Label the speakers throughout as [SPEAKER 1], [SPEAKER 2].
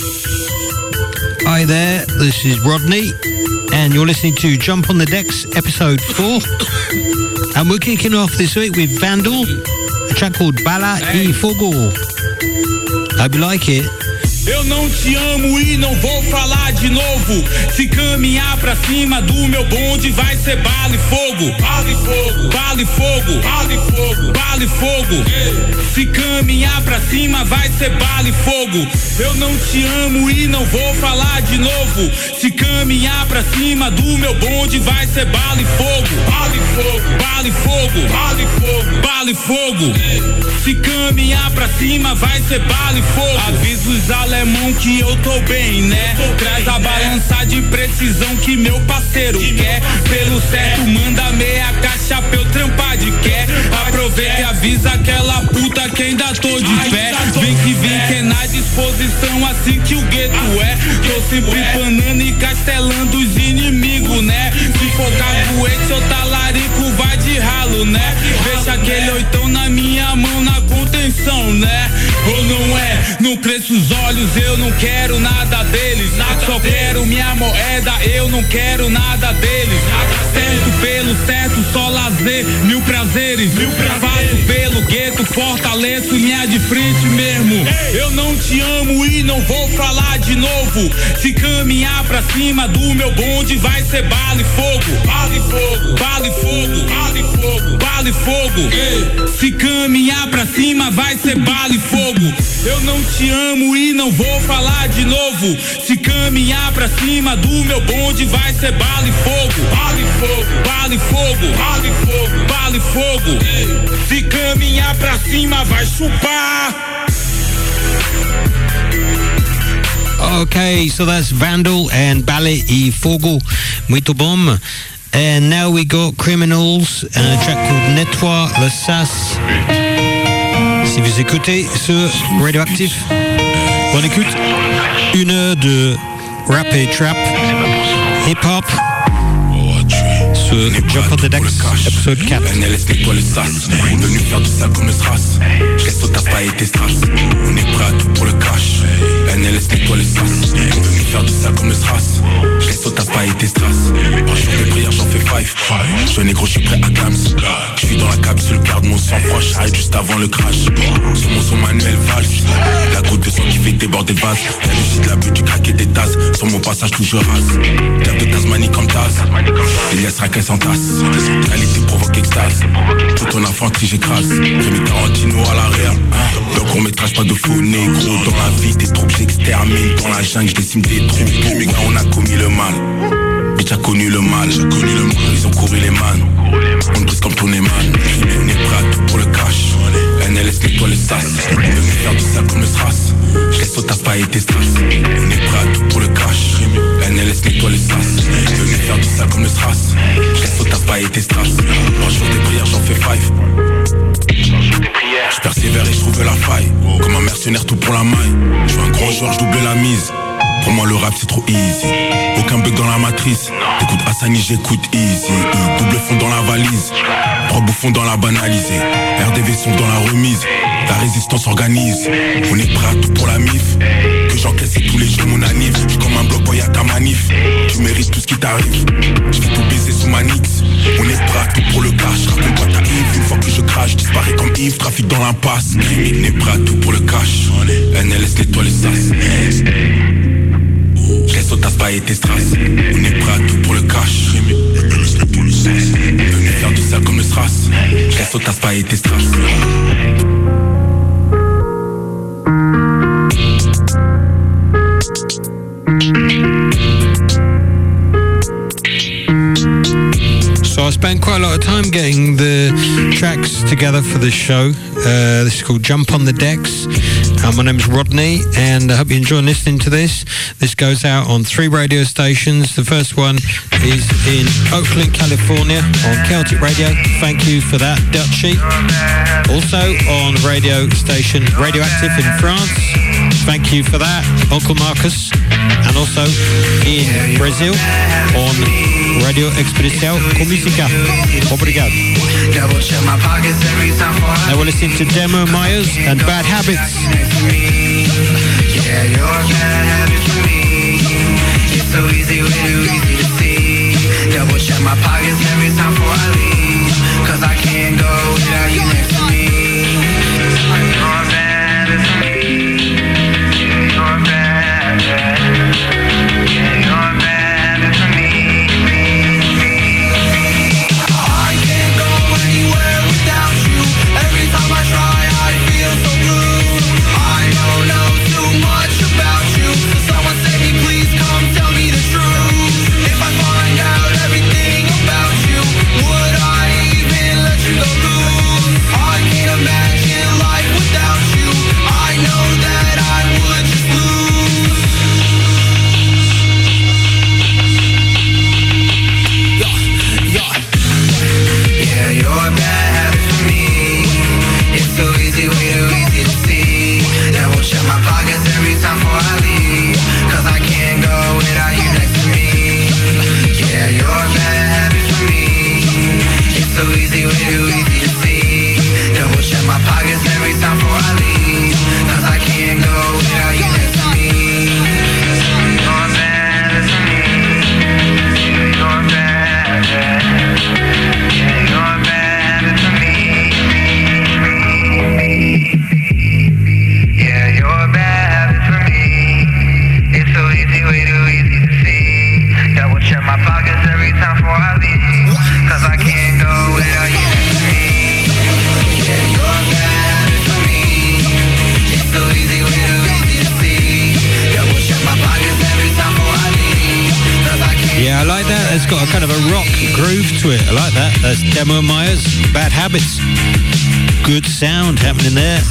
[SPEAKER 1] Hi there, this is Rodney, and you're listening to Jump on the Decks, episode 4. and we're kicking off this week with Vandal, a track called Bala e Fogo. Hope you like it.
[SPEAKER 2] Eu não te amo e não vou falar de novo. Se caminhar pra cima do meu bonde, vai ser bala e fogo. Bala e fogo, bala e fogo, bala e fogo, bala e fogo. Se caminhar pra cima, vai ser bala e fogo. Eu não te amo e não vou falar de novo. Se caminhar pra cima do meu bonde, vai ser bala e fogo. Bala e fogo, bala e fogo, bala e fogo, bala e fogo. Se caminhar pra cima, vai ser bala e fogo. Avisa os alemão que eu tô bem, né? Traz a balança de precisão que meu parceiro quer. Pelo certo, manda meia caixa pra eu trampar de quer. Aproveita e avisa aquela puta que ainda tô de pé. Vem que vem que é na disposição assim que o gueto é. Tô sempre panando e castelando os inimigos, né? Se for caguete ou talarico, vai de ralo, né? Deixa aquele oitão na minha mão na contenção, né? Ou não é? Não cresço os olhos, eu não quero nada deles. Só quero minha moeda, eu não quero nada deles. Certo pelo certo, só lazer, mil prazeres. Mil Faço pelo gueto, fortaleço minha de frente mesmo. Eu não te amo e não vou falar de novo. Se caminhar pra cima do meu bonde, vai ser bala e fogo. Bala e fogo, bala e fogo, bala e fogo, bala e fogo. Se caminhar pra cima, vai ser bala e fogo. Eu não te amo e não vou falar de novo. Se caminhar pra cima do meu bonde, vai ser bala e fogo. Bala e fogo, bala e fogo, bala e fogo, bala e fogo. Se caminhar pra cima, vai chupar.
[SPEAKER 1] Okay, so that's Vandal and Ballet e Fogo, Muito Bom. And now we got Criminals and a track called Nettoie le Sas. Si vous écoutez ce Radioactive, bonne écoute. Une heure de rap et trap, hip-hop. Ce Jump on the Decks, épisode 4.
[SPEAKER 3] NLS nettoie le sas Venu faire du sale comme le strass Je reste au taf pas et tes strass On est prêt à tout pour le cash NLS nettoie le sas Venu faire du sale comme le strass Je reste au taf pas et tes strass Un jour de prière j'en fais five. Je négro je suis prêt à gams Je suis dans la capsule garde mon sang froid J'arrête juste avant le crash. Sur mon son manuel valse La goutte de sang qui fait déborder le vase. La lucie de la butte du craquer des tasses. Sur mon passage tout je rase. Terre de Tasmanie comme Taz. Elias raquette sans tasse. Qualité provoque extase. Toute ton infanterie j'écrase. Rémi Tarantino à l'arrière Le court métrage pas de faux négro Dans la vie des troupes j'extermine Dans la jungle je décime des troupeaux Mais quand on a commis le mal Bitch a connu le mal, connu le mal Ils ont couru les man On brise comme ton man On est prêt à tout pour le cash. NLS nettoie le sas. Venu faire du sale comme le strass Je laisse au taf pas tes strass On est prêt à tout pour le cash. NLS nettoie le sas. Venu faire du sale comme le strass Je laisse au taf pas tes strass Un jour des prières j'en fais five. Je persévère et je trouve la faille. Comme un mercenaire tout pour la maille. Je suis un gros joueur, je double la mise Pour moi le rap c'est trop easy. Aucun bug dans la matrice. T'écoutes Hassani, j'écoute Easy. E. Double fond dans la valise. Trois bouffons dans la banalisée. RDV sont dans la remise. La résistance organise On est prêt à tout pour la mif. Que j'encaisse tous les jours mon anif. Je suis comme un bloc boy à ta manif. Tu mérites tout ce qui t'arrive. Je vais tout baiser sous ma nix On est prêt à tout pour le cash. Raconte pas ta Yves Une fois que je crache Disparais comme Yves Trafic dans l'impasse. On est prêt à tout pour le cash. NLS nettoie les sas Pas est pour le faire le
[SPEAKER 1] So I spent quite a lot of time getting the tracks together for this show. Uh, this is called Jump on the Decks. Uh, my name is Rodney, and I hope you enjoy listening to this. This goes out on three radio stations. The first one is in Oakland, California, on Celtic Radio. Thank you for that, Dutchie. Also on radio station Radioactive in France. Thank you for that, Uncle Marcus. And also in Brazil on Radio Expressão com música. Obrigado. Now we're listening to Demo Myers and Bad Habits.
[SPEAKER 4] So easy, easy to see. Double check my pockets every time before I leave. Cause I can't go without you next to me.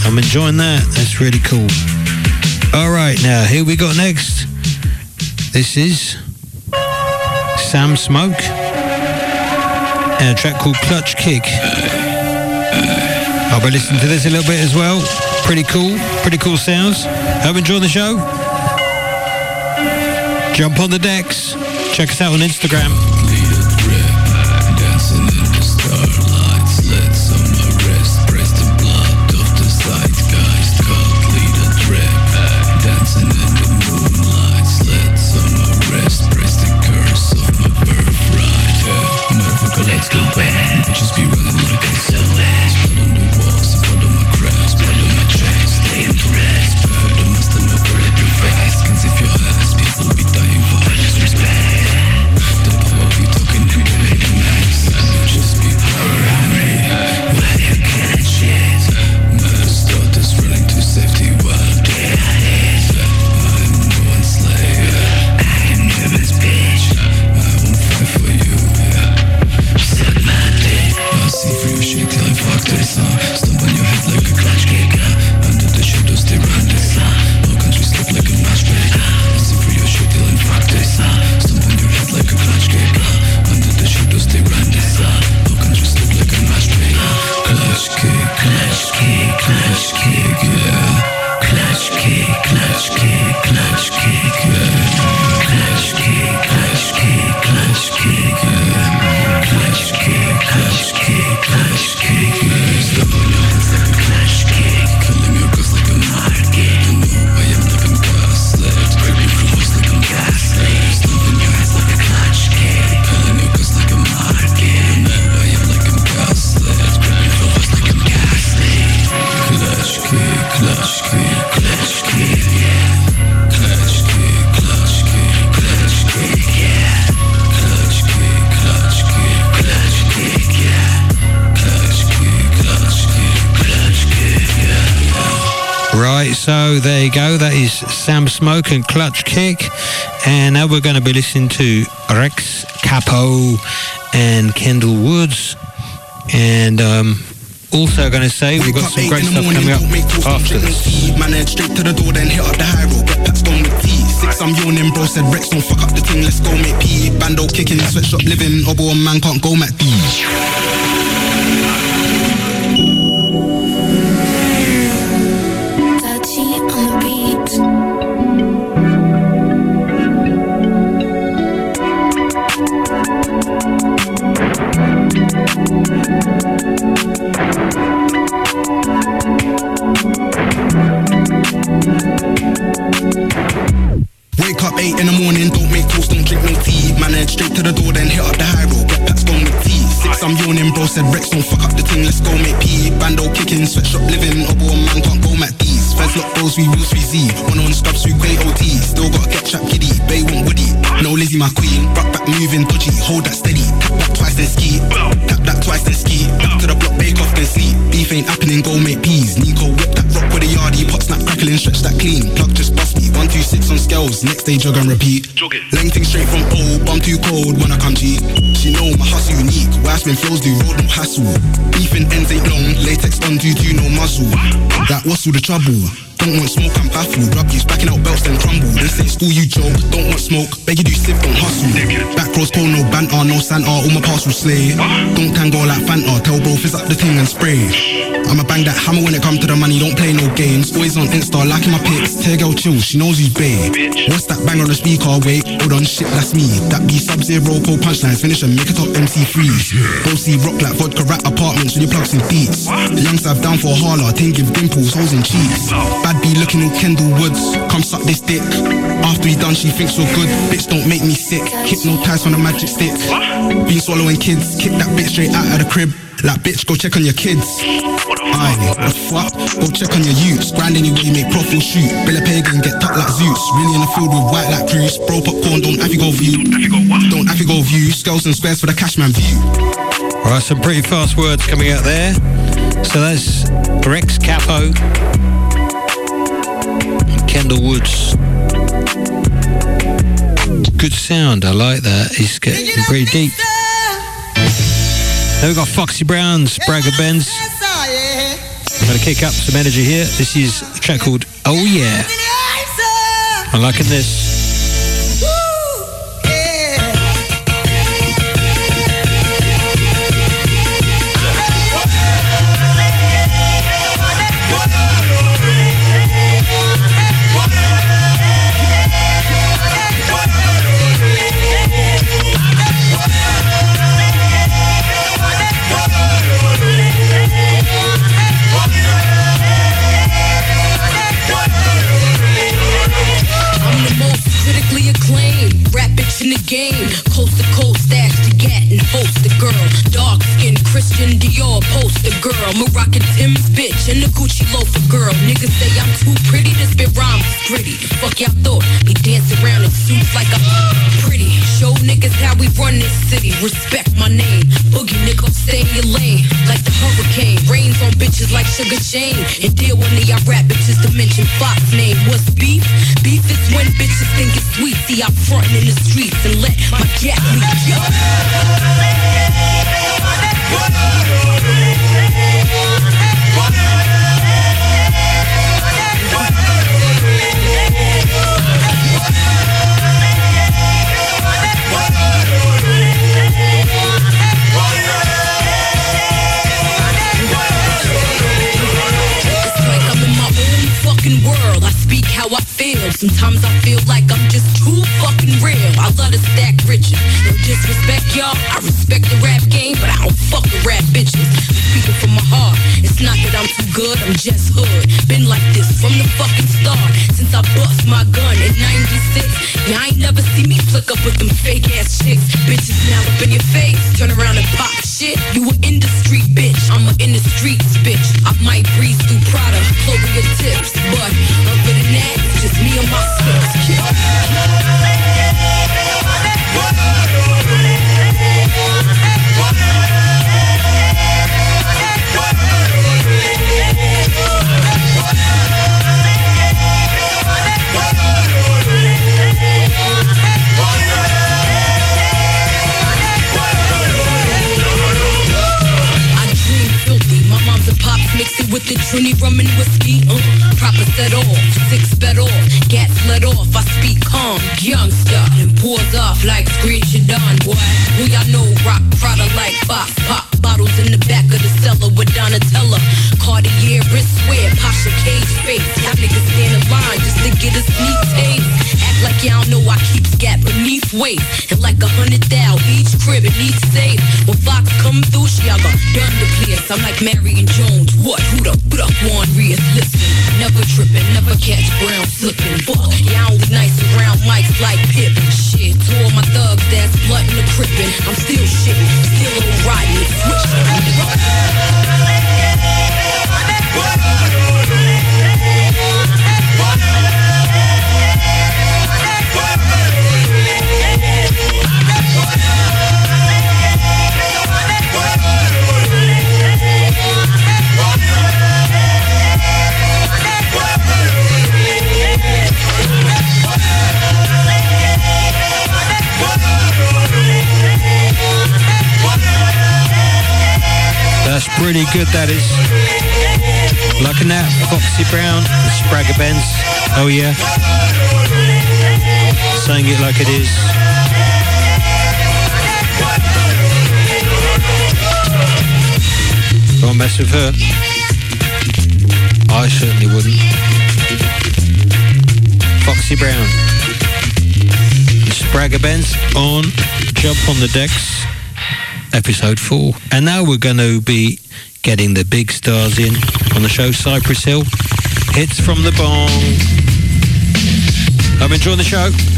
[SPEAKER 5] I'm enjoying that. That's really cool. All right, now here we got next. This is Sam Smoke and a track called Clutch Kick. I'll be listening to this a little bit as well. Pretty cool, pretty cool sounds. Hope you enjoy the show. Jump on the decks. Check us out on Instagram. Smoke and Clutch Kick. And now we're going to be listening to Rex Capo and Kendall Woods. And um, also going to say we've got some great stuff coming up after this.
[SPEAKER 6] Man, head straight to the door, then hit up the high road, get packed on with tea. Six, I'm yawning, bro said Rex, don't fuck up the thing, let's go make pee. Bando kicking, sweatshop living, obo man can't go, Mac these all the trouble? Don't want smoke, I'm baffled. Rub you backing out belts, then crumble. This ain't school, you joke. Don't want smoke, beg you do sip, don't hustle. Back rows cold, no banter, no Santa. All my parcels slay. Don't tango like Fanta. Tell bro, fizz up the thing and spray. I'ma bang that hammer when it come to the money. Don't play no games. Always on Insta, liking my pics. Tear girl chill, she knows who's bae. What's that bang on the speaker? Wait, hold on, shit, that's me. That be sub zero, cold punchlines. Finish and make it top MC freeze. OC rock like vodka rat apartments you plugs in beats. Young Sav down for a holler, ting give dimples, holes in cheeks. Bad be looking all Kendall Woods. Come suck this dick. After he done, she thinks so good. Bitch, don't make me sick. Hypnotized on a magic stick. Been swallowing kids. Kick that bitch straight out of the crib. Like, bitch, go check on your kids. Aye, what the fuck? Go check on your youths. Grind anyway, you make profile shoot. Bill a pagan, get tucked like Zeus. Really in the field with white like Cruz. Bro, popcorn, don't have you go view. Don't have you go view. Skulls and squares for the cashman view.
[SPEAKER 1] All right, some pretty fast words coming out there. So that's Rex Capo, Kendall Woods. Good sound, I like that. It's getting pretty deep. Then we've got Foxy Brown, Spragga Benz. Gonna kick up some energy here. This is a track called Oh Yeah. I'm liking this.
[SPEAKER 7] The girl. Dark skin, Christian Dior, poster girl. Moroccan Tim's bitch and the Gucci loafer girl. Niggas say I'm too pretty to spit rhymes pretty. Fuck y'all thought me dance around in suits like I'm pretty. Show niggas how we run this city. Respect my name. Boogie nigga, stay in your lane. Like the hurricane. Rains on bitches like Sugar Shane. And deal one of y'all rap bitches to mention Fox name. What's beef? Beef is when bitches think it's sweet. See, I'm frontin' in the streets and let my gas tripping, never catch brown slipping. Fuck, y'all was nice around mics like Pip. Shit, to all my thugs that's blood in the crippin'. I'm still shitting, still on riding, switch.
[SPEAKER 8] Pretty good, that is. Liking that, Foxy Brown, Spragga Benz. Oh yeah. Saying it like it is. Don't mess with her. I certainly wouldn't. Foxy Brown. Spragga Benz on Jump on the Decks episode four. And now we're going to be getting the big stars in on the show. Cypress Hill, hits from the bong. I'm enjoying the show.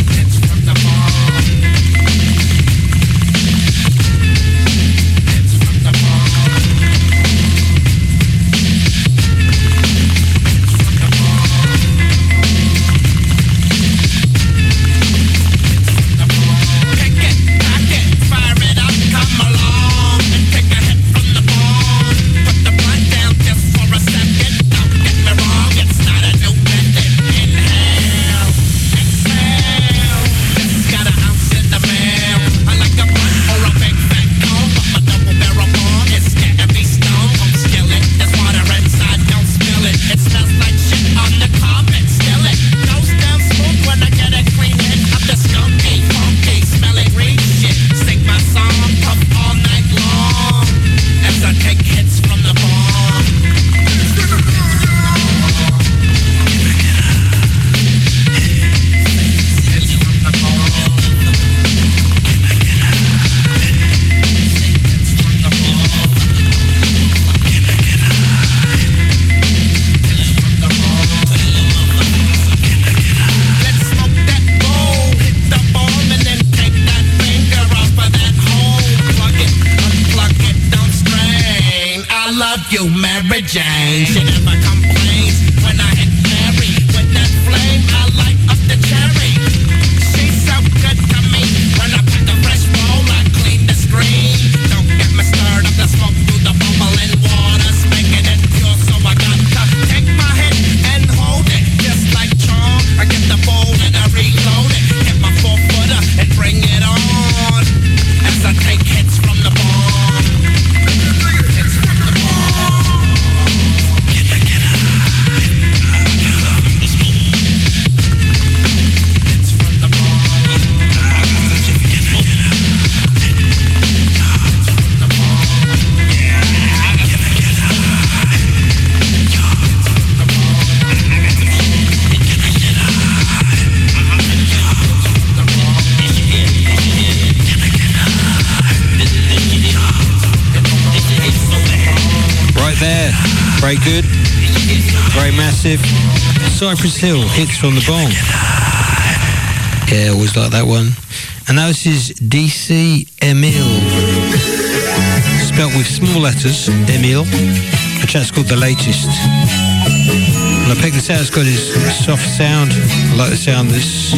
[SPEAKER 8] Very good. Very massive. Cypress Hill hits from the bong. Yeah, always like that one. And now this is DC Emil. Spelt with small letters, Emil. A chat's called The Latest. And I picked this out, it's got his soft sound. I like the sound of this.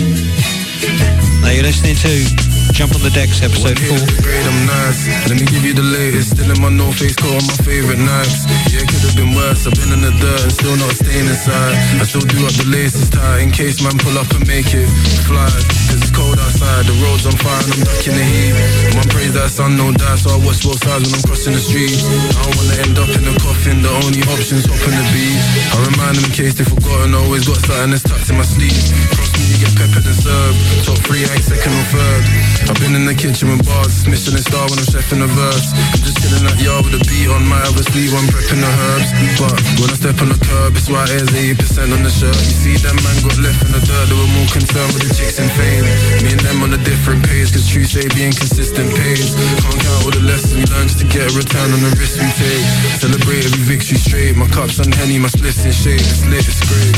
[SPEAKER 8] Now you're listening to Jump on the Decks, episode 4.
[SPEAKER 9] Great, I'm nice. Let me give you the latest. Still in my no face coat on my favorite nights. Yeah, could have been worse. I've been in the dirt and still not staying inside. I still do up the laces tight in case man pull up and make it fly. Cause it's cold outside, the road's on fire and I'm ducking the heat. Man praise that sun don't die, so I watch both sides when I'm crossing the street. I don't wanna end up in a coffin, the only option's hopping the beat. I remind them in case they forgotten, always got something that's tucked in my sleeve. Cross get peppered and served. Top three, ain't second or third. I've been in the kitchen with bars, Michelin star when I'm chefing a verse. I'm just chilling that yard with a beat on my other sleeve, I'm prepping the herbs. But when I step on the curb, it's white airs 80% on the shirt. You see that man got left in the dirt, they were more concerned with the chicks and fame. Me and them on a different page, cause true say being consistent pays. Can't count all the lessons we learned just to get a return on the risk we take. Celebrate every victory straight, my cups on Henny, my splits in shade, it's lit, it's great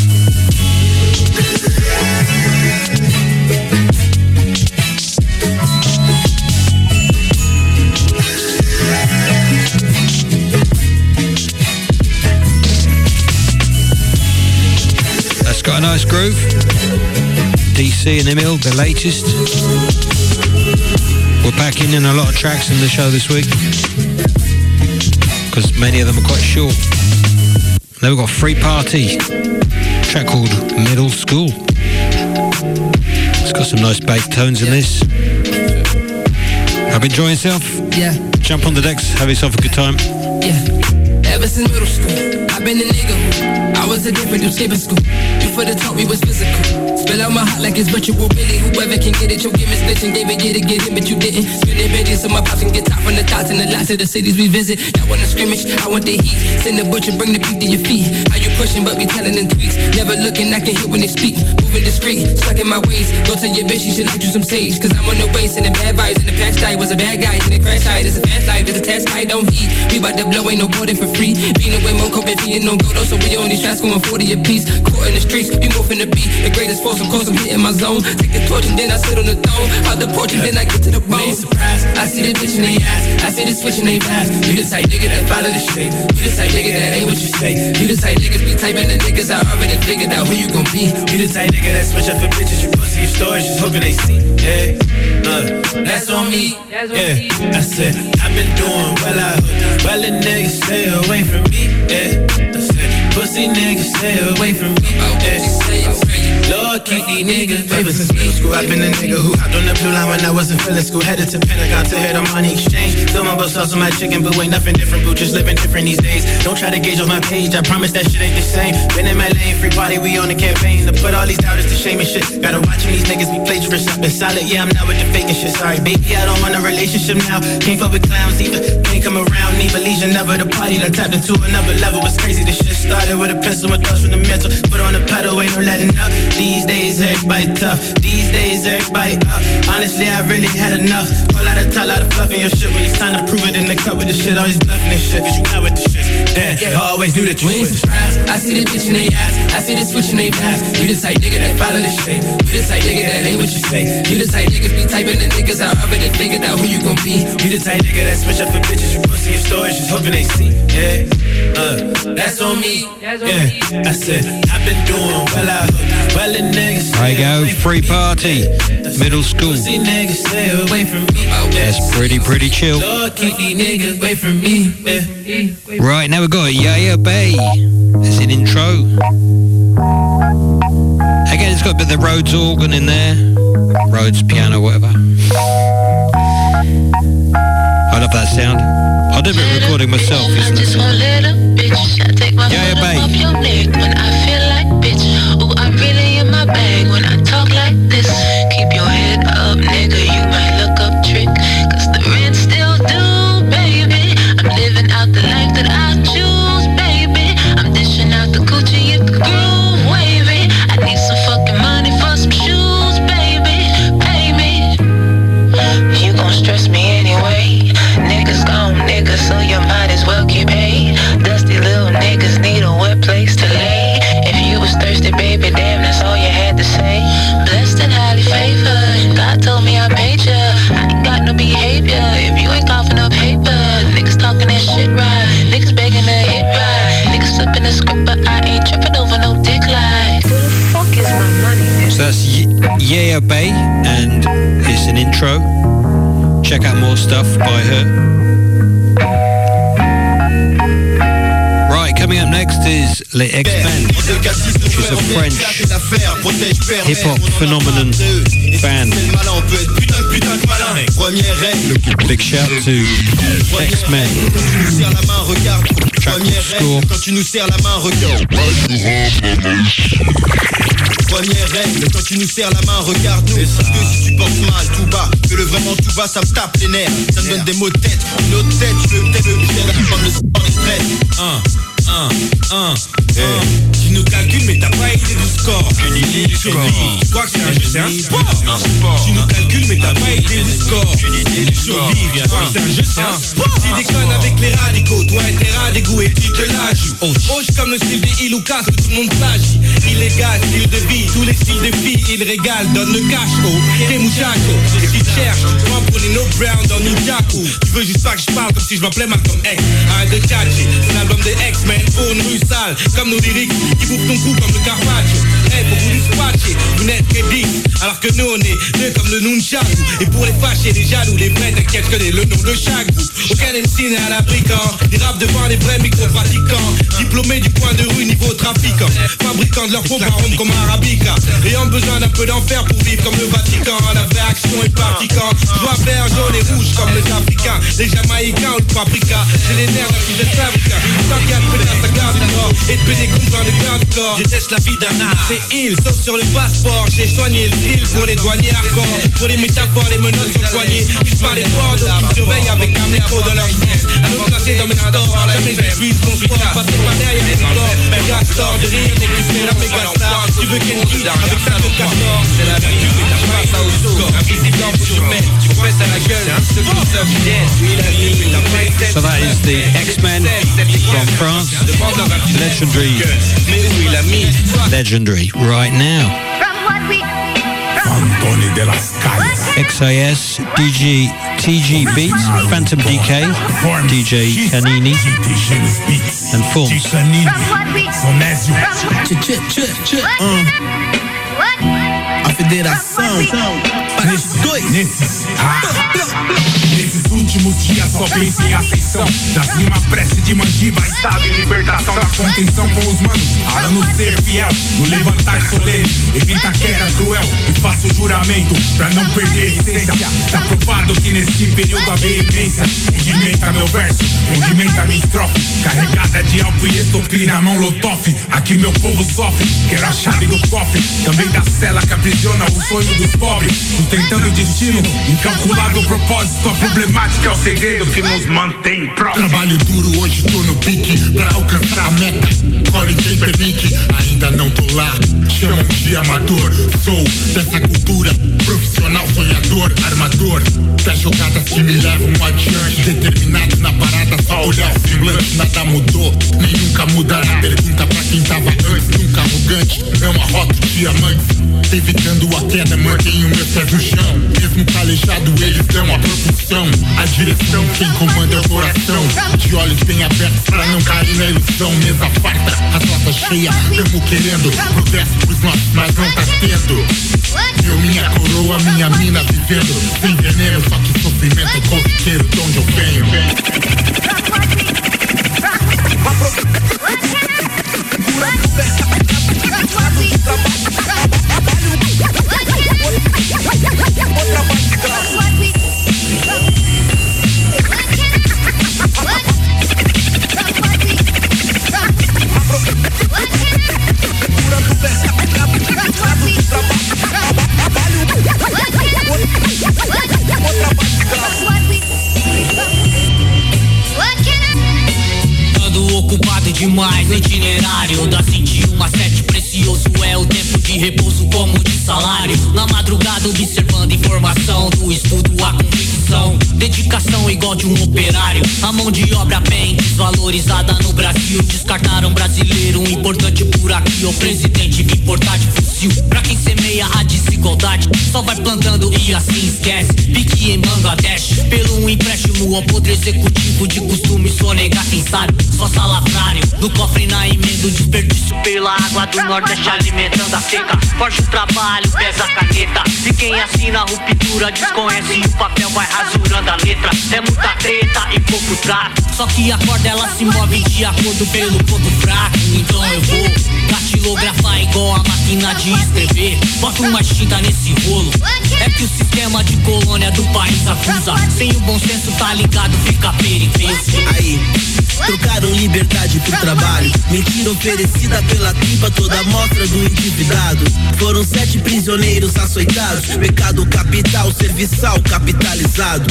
[SPEAKER 1] and Emil, the latest. We're packing in a lot of tracks in the show this week because many of them are quite short. Then we've got Free Party, track called Middle School. It's got some nice bass tones in this. Have you enjoy yourself.
[SPEAKER 10] Yeah.
[SPEAKER 1] Jump on the decks, have yourself a good time.
[SPEAKER 10] Yeah. Ever since middle school, I've been a nigga who I was a different dude skipping school. Before the talk, we was physical. Spill out my heart like it's virtual, really. Whoever can get it, your give me snitching. Gave it, get it, get it, but you didn't. Spinning bitches so my pops can get top from the thoughts and the lots of the cities we visit. Y'all want to scrimmage, I want the heat. Send the butcher, bring the beat to your feet. How you pushing, but be telling them tweets. Never looking, I can hear when they speak. Moving discreet, stuck in my ways. Go tell your bitch, she should light you some sage. Cause I'm on the way, sending bad vibes. In the past night was a bad guy. In the crash side, it's a fast life. It's a test, I don't heat. We bout to blow, ain't no boarding for free. Being away, more coke, and no go. So we on these tracks going 40 a piece. Caught in the streets, we moving the beat. The greatest force, of course, I'm hitting my zone. Take the torch and then I sit on the throne. Out the porch and then I get to the bone. surprise, I see the bitch in they ass. I see the switch in they fast. You the type nigga that follow the shit. You the type nigga that ain't what you say. You the type niggas be typing the niggas I already figured out who you gon' be.
[SPEAKER 11] You the type nigga that switch up for bitches. You pussy your stories, just hoping they see. Yeah, uh, that's on me. Yeah, I said I've been doing well out here. Well, the niggas stay away from me. Yeah, I said pussy niggas stay away from me. Yeah. Keep these niggas
[SPEAKER 12] Ever since middle school, I've been a nigga who hopped on the blue line when I wasn't feeling school. Headed to Pentagon to hit a money exchange. Fill my bus sauce on my chicken, but ain't nothing different, boo. Just living different these days. Don't try to gauge off my page. I promise that shit ain't the same. Been in my lane, free party, we on the campaign. To put all these doubters to shame and shit. Gotta watch these niggas be plagiarists. I've been solid, yeah, I'm not with the faking shit. Sorry, baby, I don't want a relationship now. Can't fuck with clowns either. Can't come around, need leisure, never the party. I tapped into another level. It's crazy, this shit started with a pencil and thoughts from the mental. Put on the pedal, ain't no letting up. These days, everybody tough. These days, everybody up. Honestly, I really had enough. Whole lot of talk, lot of fluff in your shit. When it's time to prove it in the cup with the shit, always bluffing this shit. Cause you not with the shit. Damn, I always knew the you
[SPEAKER 10] We ain't
[SPEAKER 12] would.
[SPEAKER 10] surprised. I see the bitch in they ass. I see the switch in they pass. You the type nigga that follow the shit. You the type nigga that ain't what you say. You the type niggas be typing the niggas out I already figured out who you gon' be.
[SPEAKER 11] You the type nigga that switch up for bitches. You pussy your stories, just hoping they see. Yeah, uh, that's on me. Yeah, I said I've been doing well out. Well, niggas
[SPEAKER 1] There you go, Free Party, Middle School.
[SPEAKER 11] pussy niggas stay away from me.
[SPEAKER 1] That's pretty, pretty chill.
[SPEAKER 11] Keep these niggas away from me.
[SPEAKER 1] Right, now we've got Yaya Bey as an intro. Again, it's got a bit of the Rhodes organ in there. Rhodes piano, whatever. I love that sound. I did a bit of recording myself, isn't it? Yaya Bey.
[SPEAKER 13] Off your neck when I feel like bitch. Ooh, I'm really in my bag
[SPEAKER 1] Check out more stuff by her. Right, coming up next is Le X-Men, which is a French hip-hop phenomenon band.
[SPEAKER 14] Première règle,
[SPEAKER 1] Big shout to X-Men.
[SPEAKER 14] serre la main, regarde. Première règle, quand tu nous serres la main, regarde. Première règle, quand tu nous serres la main, regarde-nous. Parce que si tu penses mal, tout bas, que le vraiment tout bas, ça me tape les nerfs. Ça me donne des maux de tête, une autre tête, je veux peut-être me faire prendre le sport, le stress.
[SPEAKER 15] Un, un, un, un. Tu nous calcules mais t'as pas idée du score. Survie, tu crois que c'est un jeu, c'est un sport. Tu nous calcules mais t'as pas idée du score. Survie, bien sûr, c'est un jeu, c'est un sport. Tu déconnes avec les radicaux, toi et tes d'égout et tu te joues. Hoche comme le style des Ilukas que tout le monde plagie Illégal, style de vie, tous les styles de filles ils régalent Donne le cash oh, t'es muchacho Et si tu cherches, tu prends pour les no brown dans New Jaku Tu veux juste pas que je parle comme si je m'appelais Malcolm X. Arrête de tchatcher, c'est l'album des X-Men une rue sale Comme nos lyrics qui bouffent ton cou comme le Carpaccio Pour vous dispatcher, vous n'êtes que 10 Alors que nous on est deux comme le Nunchaku. Et pour les fâchés, les jaloux, les vrais T'inquiète, je connais le nom de chaque bout Aucun MC n'est à l'abricant Ils rappent devant les vrais micro-pratiquants. Diplômés du point de rue niveau trafiquant. Fabricant de leur faux arômes comme Arabica. Ayant besoin d'un peu d'enfer pour vivre comme le Vatican. La vraie action est partie quand Je dois vert, jaune et rouge comme les Africains. Les Jamaïcains ou le paprika. J'ai les nerfs d'un sujet africain. Tant qu'il y a de péter à sa garde du nord Et de péter contre un de garde corps. Je teste la vie d'un art. C'est il, sauf sur le passeport J'ai soigné le style pour les douaniers hardcore Pour les métaphores, les menottes sur le poignet. Je parle des bords qui me surveillent avec un écho dans leur sens À nous placer dans mes stores Jamais je suis mon sport Passer par derrière les corps Méga store de rire Dès que tu fais la méga star Tu veux qu'elle quitte avec sa coque castor C'est la vie, tu fais ta face à au Invisible chemins Tu fesses à la gueule. C'est un second mindset
[SPEAKER 1] So that is the X-Men from France. Legendary. Legendary right now.
[SPEAKER 16] Antoni de las Calles.
[SPEAKER 1] XIS, DG, TG Beats, Phantom DK, DJ Canini, and Forms.
[SPEAKER 14] Federação. Parte 2.
[SPEAKER 16] Nesses, nesses últimos dias só penso em ascensão. Das rima prece de mandiba Estado em libertação. Da contenção com os manos Para no ser fiel, no levantar solene Evita queda cruel e faço juramento Pra não perder essência. Tá provado que nesse período a veemência Rudimenta meu verso, rudimenta minha estrofe. Carregada de álcool e estopina mão lotofe Aqui meu povo sofre, quero a chave do cofre. Também da cela que aprisiona o sonho dos pobres Sustentando o destino, incalculável propósito. A problemática é o segredo que nos mantém próximos.
[SPEAKER 17] Trabalho duro, hoje tô no pique Pra alcançar a meta Corre quem permite, ainda não tô lá. Chamam de amador Sou dessa cultura Profissional, sonhador, armador. Das jogadas que me levam adiante Determinado na parada, só olhar o semblante Nada mudou, nem nunca mudará. Pergunta pra quem tava antes Nunca arrogante, não arroto diamantes. Evitando a queda, mantenho meus pés no chão. Mesmo calejado, eles dão a propulsão. A direção, quem comanda é o coração. De olhos bem abertos pra não cair na ilusão Mesa farta, a taça cheia Tamo querendo progresso pros nossos, mas não tá tendo Eu, minha coroa, minha mina vivendo Sem veneno, só que sofrimento corriqueiro De onde eu venho
[SPEAKER 18] plantando e assim esquece. Pique em Bangladesh Pelo empréstimo ao poder executivo De costume sonegar quem sabe. Só salafrário No cofre na pela água do Nordeste alimentando a seca. Forte o trabalho, pesa a caneta. E quem assina a ruptura desconhece o papel vai rasurando a letra. É muita treta e pouco trato. Só que a corda ela se move de acordo pelo ponto fraco. Então eu vou datilografar igual a máquina de escrever. Boto mais tinta nesse rolo É que o sistema de colônia do país acusa Sem o bom senso tá ligado, fica peripeso
[SPEAKER 14] Aí, trocaram liberdade por trabalho. Mentira oferecida pela tripa, toda a mostra do endividado. Foram sete prisioneiros açoitados. Pecado capital, serviçal capitalizado.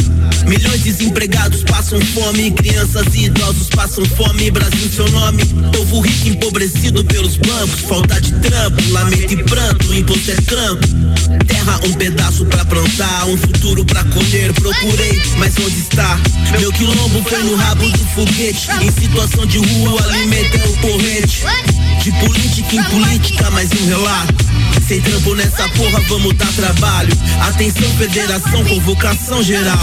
[SPEAKER 14] Milhões de desempregados passam fome. Crianças e idosos passam fome. Brasil, seu nome. Povo rico empobrecido pelos bancos. Falta de trampo, lamento e pranto. Imposto é trampo. Terra, um pedaço pra plantar. Um futuro pra colher. Procurei, mas onde está? Meu quilombo foi no rabo do foguete. Em situação de rua, alimenta é o porrete. De política em política, mais um relato. Sem trampo nessa porra, vamos dar trabalho. Atenção, federação, convocação geral.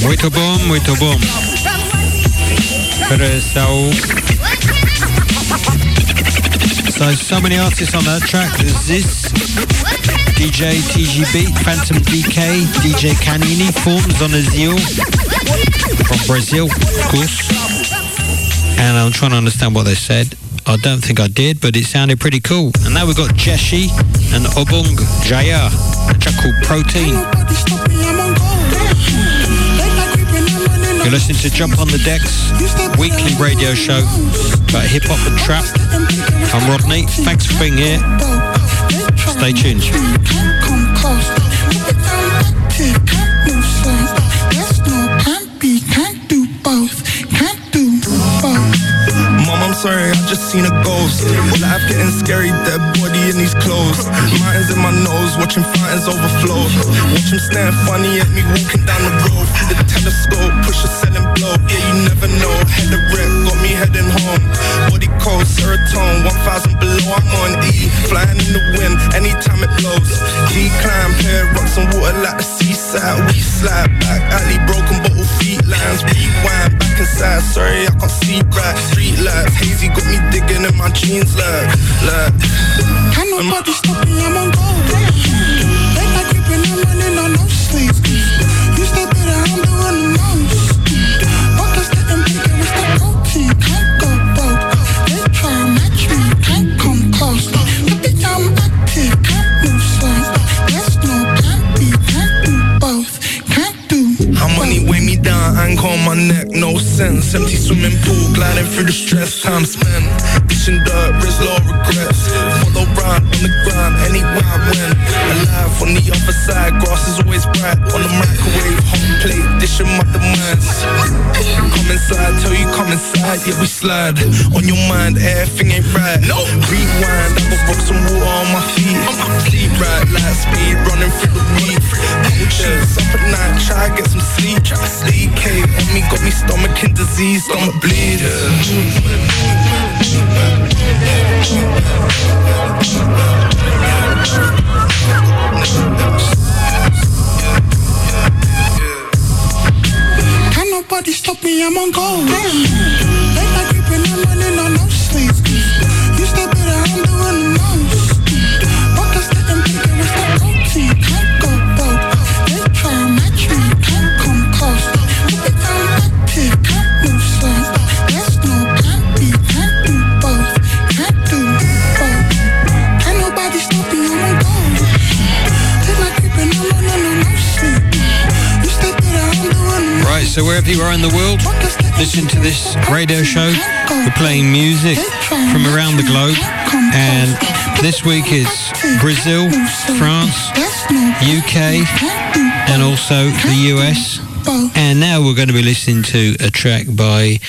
[SPEAKER 1] Muito bom, muito bom. Pessoal. So, so many artists on that track. There's this, DJ TGB, Phantom DK, DJ Canini, Forms on Azil, from Brazil, of course. And I'm trying to understand what they said. I don't think I did, but it sounded pretty cool. And now we've got Jeshi and Obung Jaya, a track called Protein. You're listening to Jump on the Decks, weekly radio show about hip hop and trap. I'm Rodney. Thanks for being here. Stay tuned.
[SPEAKER 19] Sorry, I just seen a ghost. Life getting scary, dead body in these clothes. In my nose, watching overflow. Watch him stand funny at me walking down the road. Telescope, push a selling blow. Yeah, you never know. Wreck, got me heading home. Body cold, serotonin, 1000 below. I'm on E, flying in the wind, anytime it blows. Pair rocks and water like the seaside. We slide back, alley, broken bottle feet lines. Rewind, back inside, sorry, I can't see right. Street lights, hazy got me digging in my jeans like, like.
[SPEAKER 20] Can nobody stop me? I'm on go.
[SPEAKER 19] Through the stress, time inside, yeah we slide. On your mind, everything ain't right. No. Rewind, I got rocks and water on my feet. On my feet, right, light speed, running through the weed. Cold sheets, up at night, try to get some sleep. Try sleep DK on me, got me stomach in disease, stomach bleed.
[SPEAKER 20] Can nobody stop me? I'm on go. Late night creeping, I'm running on no sleep. You stay better, I'm doing
[SPEAKER 1] so wherever you are in the world, listen to this radio show. We're playing music from around the globe. And this week is Brazil, France, UK, and also the US. And now we're going to be listening to a track by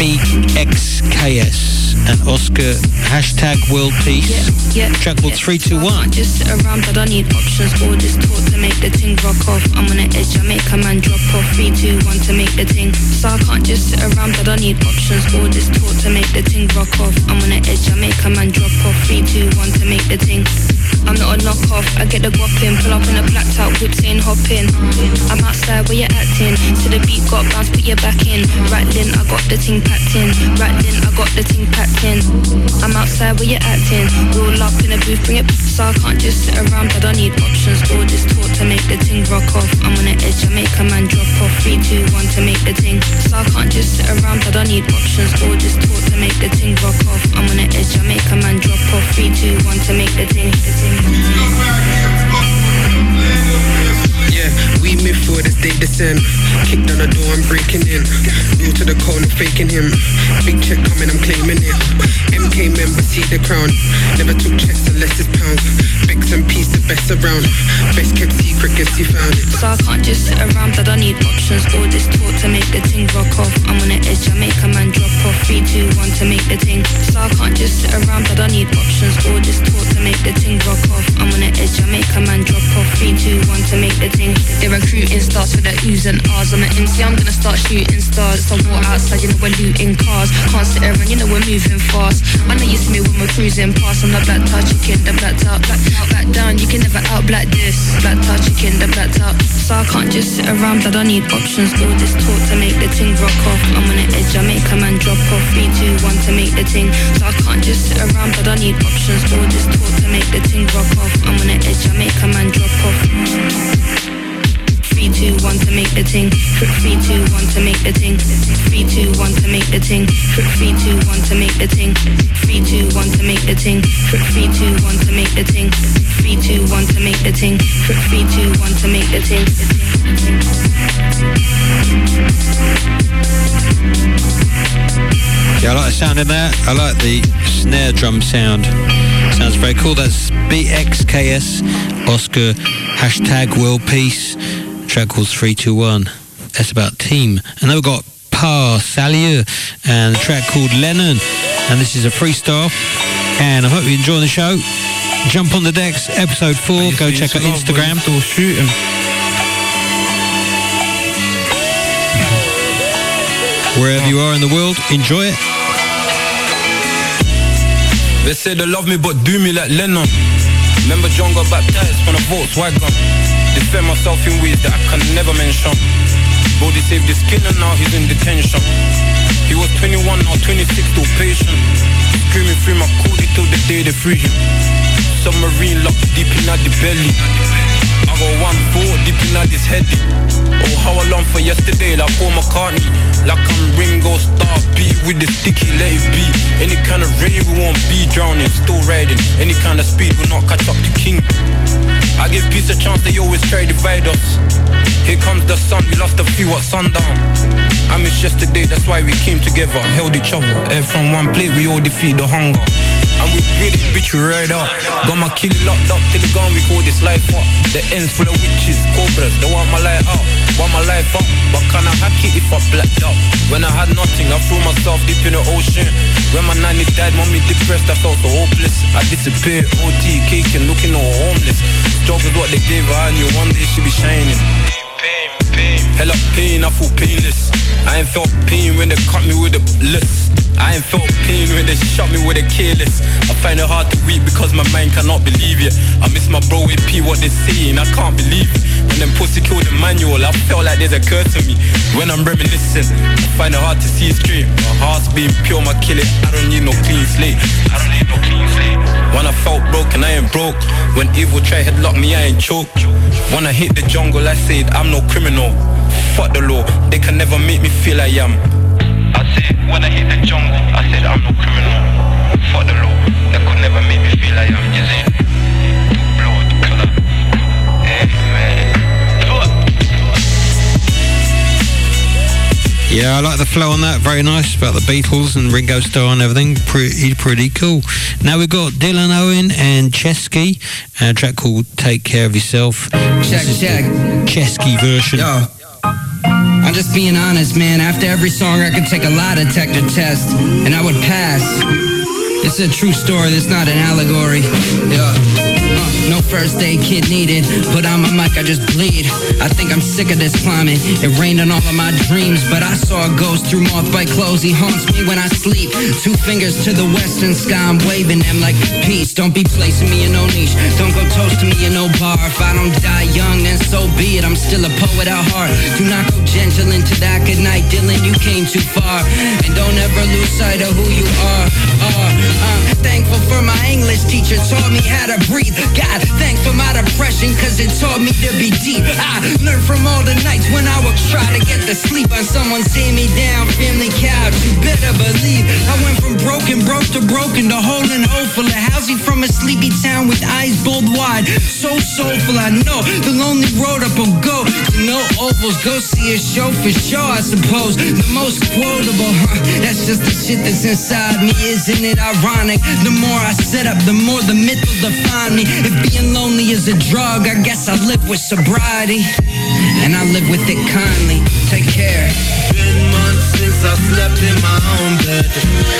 [SPEAKER 1] BXKS and Oscar hashtag world peace.
[SPEAKER 21] Yeah,
[SPEAKER 1] Track called 321.
[SPEAKER 21] Just sit around, but I need options. All this talk to make the ting rock off. I'm on the edge, I make a man drop off. Three, two, one to make the ting. So I can't just sit around, but I need options. All this talk to make the ting rock off. I'm on the edge, I make a man drop off. Three, two, one to make the ting. I'm not a knockoff, I get the guap in. Pull up in a blacked out whip saying hop in. I'm outside where you're acting. To the beat, got bounce, put your back in. Rattling, I got the ting packed in. Rattling, I got the ting packed in. I'm outside where you're acting. Roll up in a booth, bring it. So I can't just sit around, but I need options. All this talk to make the ting rock off. I'm on the edge, I make a man drop off. Three, two, one to make the ting. So I can't just sit around, but I need options. All this talk to make the ting rock off. I'm on the edge, I make a man drop off. Three, two, one to make the ting. The ting.
[SPEAKER 22] Yeah, we move forward as they descend. Kick down the door, I'm breaking in. New to the cone, I'm faking him. Big check coming, I'm claiming it. MK member, see the crown. Never took checks unless it's pounds. Bix and peace, the best around. Best kept secret, guess you found it.
[SPEAKER 21] So I can't just sit around, but I need options. All this talk to make the ting rock off. I'm on the edge, I make a man drop off. Three, two, one to make the ting. So I can't just sit around, but I need options. All this talk to make the ting rock off. I'm on the edge, I make a man drop off. Three, two, one to make the ting. They're recruiting stars for the oohs and ahs. I'm an MC, I'm gonna start shooting stars. So walk outside, you know we're looting cars. Can't sit around, you know we're moving fast. I know you see me when we're cruising past. I'm the black tar chicken, the black top, black out, black down. You can never out black this. Black tar chicken, the black top. So I can't just sit around, but I need options. All this talk to make the ting rock off. I'm on the edge, I make a man drop off. Three, two, one to make the ting. So I can't just sit around, but I need options. All this talk to make the ting rock off. I'm on the ting. Three, two, one to make the ting. Three, two, one to make the ting. Three, two, one to make the ting. Three, two, one to make the ting. Three, two, one to make the ting. Three, two, one to make the ting. Three, two, one to make the ting.
[SPEAKER 1] Yeah, I like the sound in there. I like the snare drum sound. Sounds very cool. That's BXKS Oscar hashtag World Peace. Track called 321. That's about team. And then we've got Pa Salieu and a track called Lennon. And this is a freestyle. And I hope you enjoy the show. Jump on the decks, episode four. Go check out Instagram.
[SPEAKER 23] Still shooting.
[SPEAKER 1] Wherever you are in the world, enjoy it.
[SPEAKER 15] They say they love me but do me like Lennon Remember John got baptized on a Volkswagen Defend myself in ways that I can never mention. Brody saved his skin and now he's in detention. He was 21 now 26 still patient. Screaming through my coolie till the day they free him Submarine locked deep in the belly I got one foot deep in this head Oh how I long for yesterday like Paul McCartney. Like I'm Ringo Starr beat with the sticky let it be Any kind of rain we won't be drowning Still riding. Any kind of speed will not catch up to King I give peace a chance they always try to divide us. Here comes the sun we lost a few at sundown. I miss yesterday that's why we came together Held each other. Air from one plate we all defeat the hunger and we really bitch we right up Got my killie locked up till the gun we call this life up. The ends full of witches, cobras They want my life out, want my life up But can I hack it if I blacked out? When I had nothing I threw myself deep in the ocean. When my nanny died, mommy depressed I felt so hopeless. I disappeared, OT, caking, looking all homeless. Struggles what they gave her I knew one day she'd be shining. Hell up pain, I feel painless. I ain't felt pain when they cut me with a list I ain't felt pain when they shot me with a careless I find it hard to weep because my mind cannot believe it. I miss my bro with P what they saying, I can't believe it. When them pussy killed the manual, I felt like there's a curse to me. When I'm reminiscing, I find it hard to see straight My heart's being pure, my kill it, I don't need no clean slate. I don't need no clean slate. When I felt broken, I ain't broke. When evil tried headlock me, I ain't choke When I hit the jungle, I said I'm no criminal. Fuck the law, they can never make me feel I am I said, when I hit the jungle, I said I'm no criminal Fuck the law, they could never make me feel I am You see?
[SPEAKER 1] Yeah, I like the flow on that. Very nice about the Beatles and Ringo Starr and everything. Pretty, pretty cool. Now we've got Dylan Owen and Chesky, and a track called "Take Care of Yourself."
[SPEAKER 24] Check, check.
[SPEAKER 1] Chesky version.
[SPEAKER 24] Yo. I'm just being honest, man. After every song, I could take a lie detector test, and I would pass. It's a true story, it's not an allegory. Yeah. Uh, no first aid kit needed. but on my mic, I just bleed. I think I'm sick of this climate. It rained on all of my dreams, but I saw a ghost through mothbite clothes. He haunts me when I sleep. Two fingers to the western sky, I'm waving them like peace. Don't be placing me in no niche. Don't go toasting me in no bar. If I don't die young, then so be it. I'm still a poet at heart. Do not go gentle into that good night, Dylan. You came too far, and don't ever lose sight of who you are. are. I'm thankful for my English teacher, taught me how to breathe. God, thanks for my depression, cause it taught me to be deep. I learned from all the nights when I would try to get to sleep on someone see me down, family couch. You better believe I went from broken, broke to broken, to hole and hopeful. A housing from a sleepy town with eyes bold wide. So soulful, I know the lonely road up will go to no ovals. Go see a show for sure, I suppose. The most quotable, huh? That's just the shit that's inside me, isn't it ironic? The more I set up, the more the myth will define me. Being lonely is a drug, I guess I live with sobriety. And I live with it kindly. Take care.
[SPEAKER 14] Been months since I slept in my own bed.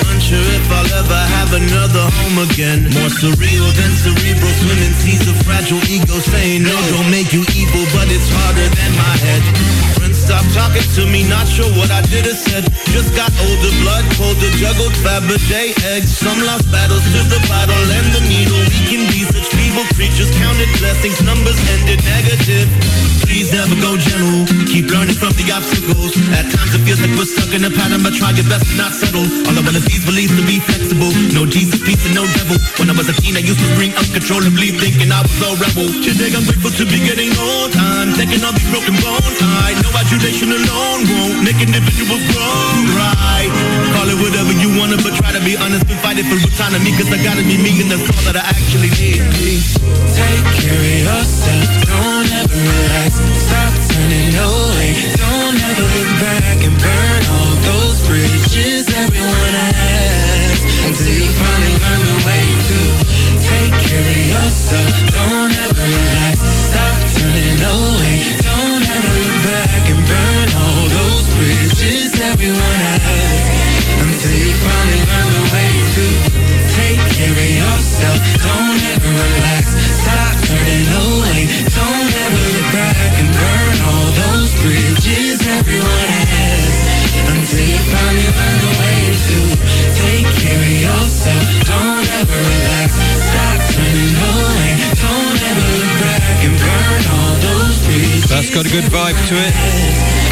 [SPEAKER 14] Unsure if I'll ever have another home again. More surreal than cerebral swimming seas of fragile ego saying no don't make you evil, but it's harder than my head. Friends stop talking to me, not sure what I did or said. Just got older, blood colder, juggled Fabergé eggs. Some lost battles to the bottle and the needle. We can be such feeble creatures, counted blessings, numbers ended negative. Please never go gentle. Keep learning from the obstacles. At times it feels like we're stuck in a pattern, but try your best to not settle. All I see is believe to be flexible. No Jesus, peace, and no devil. When I was a teen, I used to scream uncontrollably, thinking I was a rebel. Today I'm grateful to be getting old. I'm taking all these broken bones. I know adulation alone won't make individuals grow right. Call it whatever you wanna, but try to be honest and fight it for autonomy. Cause I gotta be me, and that's all that I actually need.
[SPEAKER 25] Take care of yourself, don't ever relax. Stop turning away, don't ever look back And burn all those bridges everyone has Until you finally learn the way to Take care of yourself, don't ever relax. Stop turning away, don't ever look back And burn all those bridges to
[SPEAKER 1] it.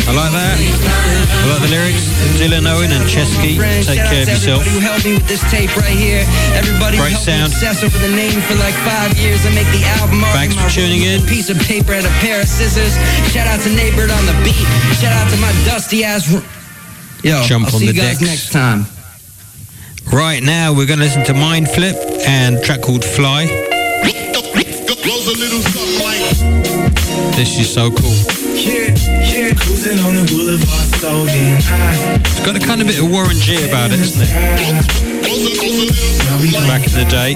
[SPEAKER 1] I like that. I like the lyrics. Dylan Owen and Chesky. Take care of yourself.
[SPEAKER 24] Who helped me with this tape right here. Everybody
[SPEAKER 1] Great sound.
[SPEAKER 24] me obsess over the name for like five years and make the album. art
[SPEAKER 1] Thanks for tuning in.
[SPEAKER 24] Piece of paper and a pair of scissors. Shout out to Neighbor on the beat. Shout out to my dusty ass. r- Yo,
[SPEAKER 1] Jump
[SPEAKER 24] I'll
[SPEAKER 1] on
[SPEAKER 24] see
[SPEAKER 1] the
[SPEAKER 24] you guys
[SPEAKER 1] decks.
[SPEAKER 24] next time.
[SPEAKER 1] Right now, we're going to listen to Mind Flip and a track called Fly.
[SPEAKER 26] Goes a little something like
[SPEAKER 1] This is so cool.
[SPEAKER 14] Yeah, yeah, cruising on the boulevard, so.
[SPEAKER 1] It's got a kind of bit of Warren G about it, isn't it? Back in the day.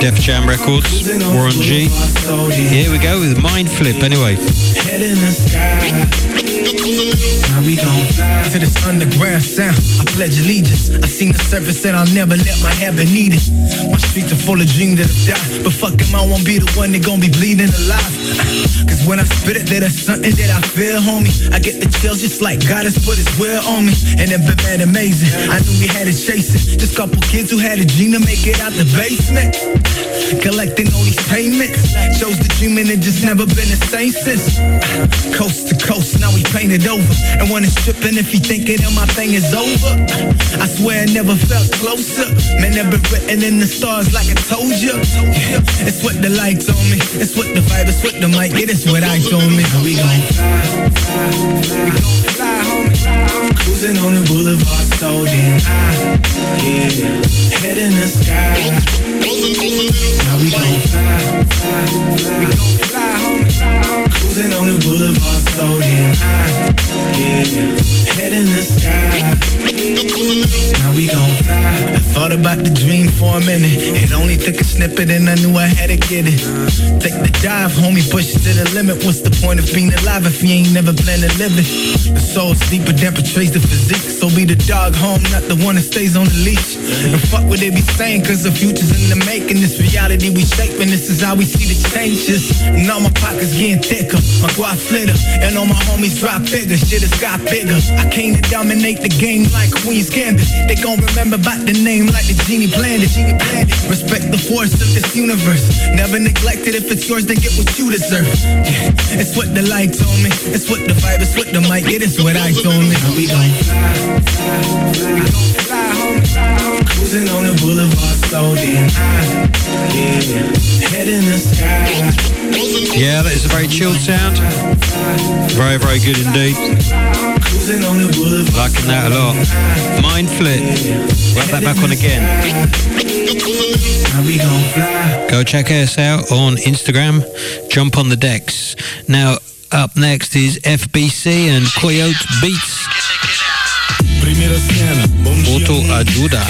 [SPEAKER 1] Def Jam Records, Warren G. Here we go with Mind Flip anyway.
[SPEAKER 14] Head in the sky. Now we gon' fly
[SPEAKER 19] to this underground sound. I pledge allegiance. I seen the surface and I'll never let my habit need it. My streets are full of dreams that have. But fuck 'em, I won't be the one that gon' be bleeding alive. Cause when I spit it, there's something that I feel, homie. I get the chills just like God has put his will on me. And it been man amazing. I knew we had it. Just couple kids who had a dream to make it out the basement. Collecting all these payments. Chose the dream and it just never been the same since. Coast to coast, now we painted over. And when it's tripping, if you thinking that my thing is over, I swear I never felt closer. Man, never written in the stars like I told you. It's what the lights on me. It's what the vibe, it's what the mic, it is what I told me. We gon'
[SPEAKER 14] fly, homie. Cruising on the boulevard, so damn high. Yeah, head in the sky. Now we gon' fly, fly, gon' fly, homie. Cruising on the boulevard, so damn high. Yeah, head in the sky. Now we gon' fly.
[SPEAKER 19] I thought about the dream for a minute. It only took a snippet and I knew I had to get it. Take the dive, homie, push it to the limit. What's the point of being alive if you ain't never planned to live it? The soul's deeper than portrays the physique. So be the dog home, not the one that stays on the leash. And fuck what they be saying, cause the future's in the making. This reality we shaping, this is how we see the changes. And all my pockets getting thicker, my guap flitter. And all my homies drop bigger, shit has got bigger. I came to dominate the game like Queen's Gambit. They gon' remember about the name like the genie planned it. Genie planned it. Respect the force of this universe. Never neglect it. If it's yours, then get what you deserve. Yeah, it's what the lights on me. It's what the vibe. It's what the mic. It is what I told me. We gon'
[SPEAKER 14] We gon' fly. Cruising on the boulevard, so damn high. Yeah, head in the sky.
[SPEAKER 1] Yeah, that is a very chilled sound. Very, very good indeed. Liking that a lot. Mind Flip. Wrap that back on again.
[SPEAKER 14] Now we gon' fly.
[SPEAKER 1] Go check us out on Instagram. Jump on the decks. Now, up next is FBC and Coyote Beats.
[SPEAKER 27] Primeira cena, bom dia,
[SPEAKER 1] Auto ajuda.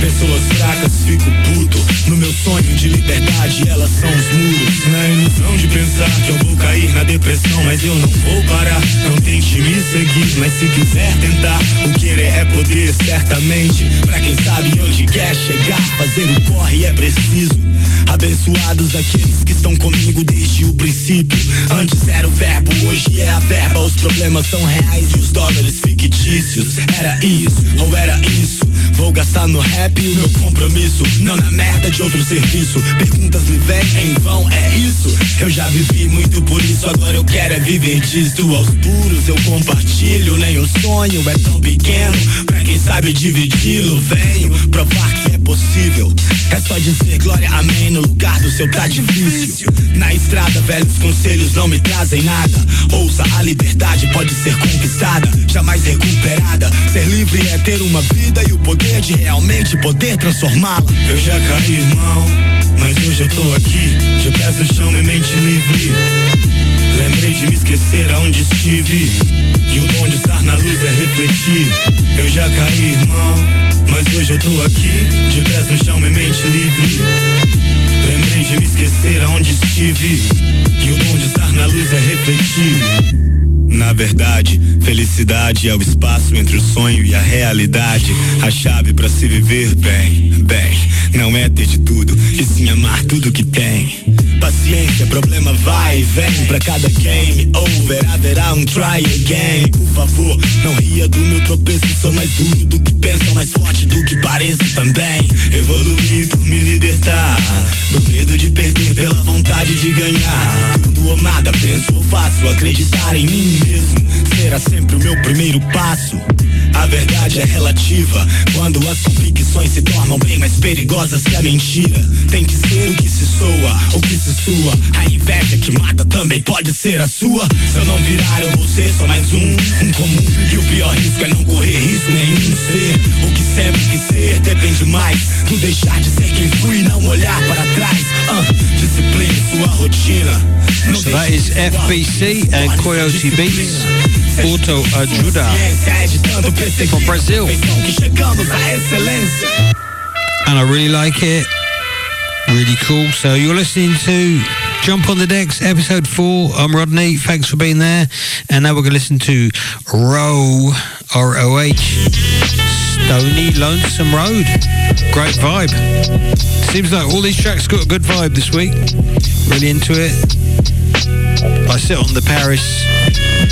[SPEAKER 27] Pessoas fracas, fico puto. No meu sonho de liberdade, elas são os muros. Na ilusão de pensar que eu vou cair na depressão, mas eu não vou parar. Não tente me seguir, mas se quiser tentar, o querer é poder, certamente. Pra quem sabe onde quer chegar, fazer o corre é preciso. Abençoados aqueles que estão comigo desde o princípio. Antes era o verbo, hoje é a verba. Os problemas são reais e os dólares fictícios. Era isso ou era isso? Vou gastar no rap o meu compromisso, não na merda de outro serviço. Perguntas me vêm em vão.
[SPEAKER 9] espaço. Eu já vivi muito por isso, agora eu quero é viver disso. Aos puros eu compartilho, nem o sonho é tão pequeno. Pra quem sabe dividi-lo, venho provar que é É só dizer glória, amém, no lugar do seu tá difícil. Na estrada, velhos conselhos não me trazem nada. Ouça, a liberdade pode ser conquistada, jamais recuperada. Ser livre é ter uma vida e o poder de realmente poder transformá-la. Eu já caí, irmão, mas hoje eu tô aqui. De pés no chão e mente livre. Lembrei de me esquecer aonde estive. E o bom de estar na luz é refletir. Eu já caí, irmão, mas hoje eu tô aqui. De pés no chão e mente livre. Lembrei de me esquecer aonde estive. E o bom de estar na luz é refletir. Na verdade, felicidade é o espaço entre o sonho e a realidade. A chave para se viver bem, bem, não é ter de tudo, e sim amar tudo que tem. Paciência, problema vai e vem pra cada game over, haverá um try again. Por favor, não ria do meu tropeço, sou mais duro do que pensa, mais forte do que pareço também. Evoluir por me libertar do medo de perder pela vontade de ganhar. Tudo ou nada, penso faço, acreditar em mim mesmo será sempre o meu primeiro passo. A verdade é relativa quando as convicções se tornam bem mais perigosas que a mentira. Tem que ser o que se soa, o que se sua. A inveja que mata também pode ser a sua. Se eu não virar, eu vou ser só mais um, um comum. E o pior risco é não correr risco nenhum. Ser o que sempre quis ser depende mais do deixar de ser quem fui e não olhar para trás. Ah, discipline sua rotina.
[SPEAKER 1] So that is FBC and Coyote Beats, Auto Ajuda from Brazil. And I really like it. Really cool. So you're listening to Jump on the Decks, episode four. I'm Rodney. Thanks for being there. And now we're going to listen to Row, R-O-H, Stony Lonesome Road. Great vibe. Seems like all these tracks got a good vibe this week. Really into it. I sit on the Paris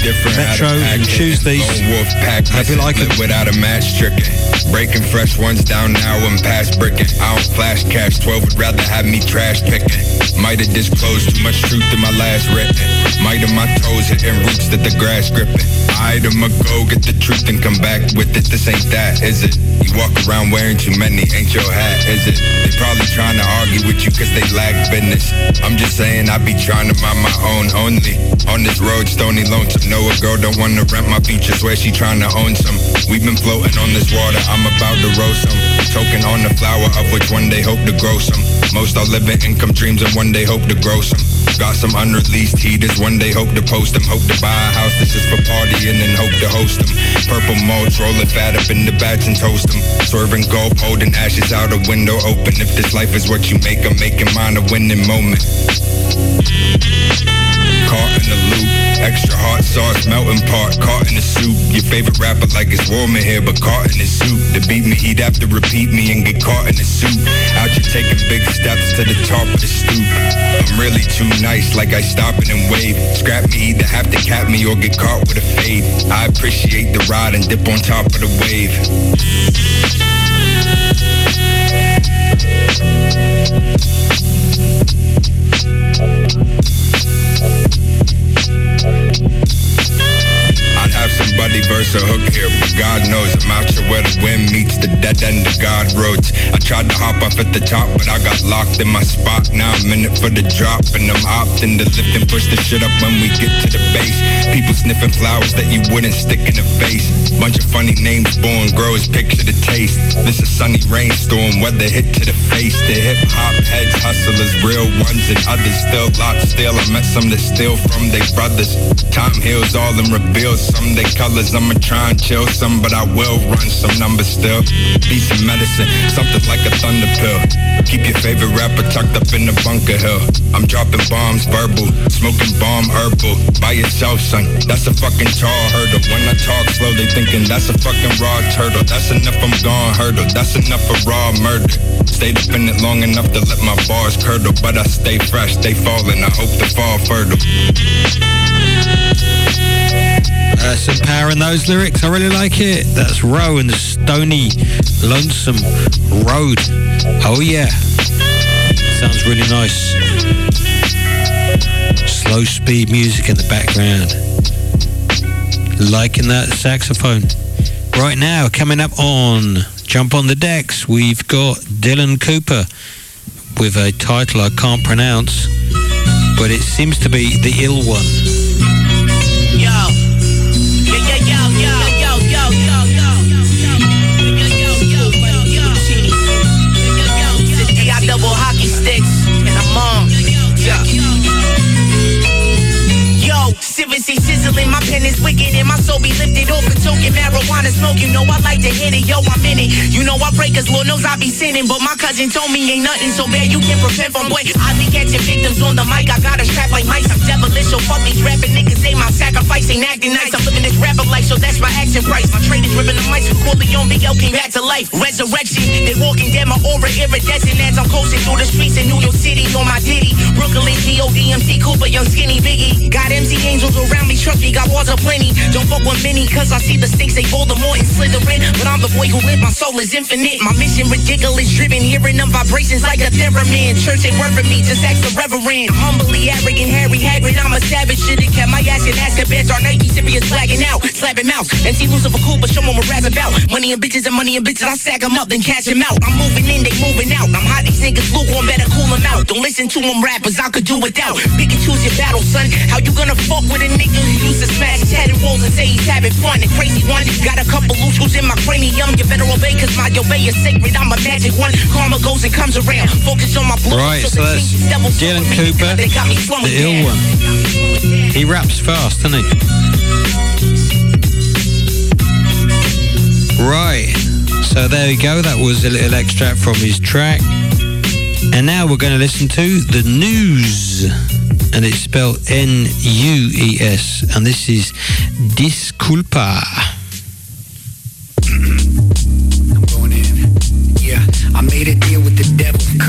[SPEAKER 28] Different
[SPEAKER 1] Metro and choose these.
[SPEAKER 28] Wolf pack,
[SPEAKER 1] Hope you like
[SPEAKER 28] it. Without a match tricking. Breaking fresh ones down now and past bricking. I don't flash cash, 12 would rather have me trash picking. Might have disclosed too much truth in my last written. Might have my toes hitting roots that the grass gripping. I'd'ma go get the truth and come back with it. This ain't that, is it? You walk around wearing too many, ain't your hat, is it? They probably trying to argue with you cause they lack business. I'm just saying I be trying to mind my own only. On this road, stony lonesome. No, a girl don't wanna rent my future, swear she trying to own some. We've been floating on this water, I'm about to roast some. Choking on the flower of which one day hope to grow some. Most are living income dreams and one day hope to grow some. Got some unreleased heaters, one day hope to post them. Hope to buy a house, this is for partying and hope to host them. Purple mulch, roll it fat up in the bats and toast them. Swerving gold, holding ashes out a window open. If this life is what you make, I'm making mine a winning moment. Favorite rapper like it's warm in here, but caught in the soup. To beat me, he'd have to repeat me and get caught in the soup. Out you taking big steps to the top of the stoop. I'm really too nice, like I stop it and wave. Scrap me, either have to cap me or get caught with a fade. I appreciate the ride and dip on top of the wave. Verse hook here, God knows I'm out here where the wind meets the dead end of God roads. I tried to hop off at the top, but I got locked in my spot. Now I'm in it for the drop, and I'm opting to lift and push the shit up when we get to the base. People sniffing flowers that you wouldn't stick in the face. Bunch of funny names born, growers picture the taste. This a sunny rainstorm, weather hit to the face. The hip hop heads, hustlers, real ones, and others still lot still. I met some that steal from their brothers. Time heals all and reveals some they colors. I'ma try and chill some, but I will run some numbers still. Be some medicine, something like a thunder pill. Keep your favorite rapper tucked up in the bunker hill. I'm dropping bombs verbal, smoking bomb herbal. By yourself, son, that's a fucking tall hurdle. When I talk slow, they thinking that's a fucking raw turtle. That's enough, I'm gone hurdle. That's enough for raw murder. Stayed up in it long enough to let my bars curdle, but I stay fresh, stay falling. I hope to fall fertile.
[SPEAKER 1] Uh, some power in those lyrics. I really like it. That's Row and the Stony Lonesome Road. Oh yeah. Sounds really nice. Slow speed music in the background. Liking that saxophone. Right now, coming up on Jump on the Decks, we've got Dylan Cooper with a title I can't pronounce, but it seems to be The Ill One.
[SPEAKER 8] Is wicked, and my soul be lifted off a token marijuana smoke. You know I like to hit it, yo, I'm in it. You know I break, cause Lord knows I be sinning, but my cousin told me ain't nothing so bad you can prepare from boy. I be catching victims on the mic, I got a strap like mice. I'm devilish, so fuck these rapping niggas, say my sacrifice ain't acting nice. I'm living this rapper life, so that's my action price. My trade is ripping the mics from Corleone, L came back to life. Resurrection, they walking down my aura, iridescent as I'm coasting through the streets in New York City on my ditty. Brooklyn, G.O.D.M.C. Cooper, young skinny Biggie. Got MC angels around me, me, got walls aplenty. Don't fuck with many, cause I see the stakes, they Voldemort and Slytherin. But I'm the boy who live, my soul is infinite. My mission ridiculous, driven, hearing them vibrations like a theremin. Church ain't worth for me, just ask the reverend. I'm Humbly arrogant, Harry Hagrid, I'm a savage. Should've kept my ass in Azkaban, dark Nike, Sirius flagging out, slapping mouth. MC Lucifer cool, but show show 'em what rap's about. Money and bitches and money and bitches, I sack 'em up, then catch 'em out. I'm moving in, they moving out. I'm hot, these niggas lukewarm, better cool 'em out. Don't listen to 'em rappers, I could do without. Pick and choose your battle, son. How you gonna fuck with a nigga who used to smash tatted walls and say he's having fun? The crazy one, got a couple loose screws in my cranium. You better obey, cause my obey is sacred. I'm a magic one. Karma goes and comes around. Focus on my blue.
[SPEAKER 1] Right, so that's Dylan Cooper, The Ill One. He raps fast, doesn't he? Right, so there we go. That was a little extract from his track. And now we're going to listen to The News. And it's spelled N-U-E-S. And this is Disculpa.
[SPEAKER 29] Yeah, I made deal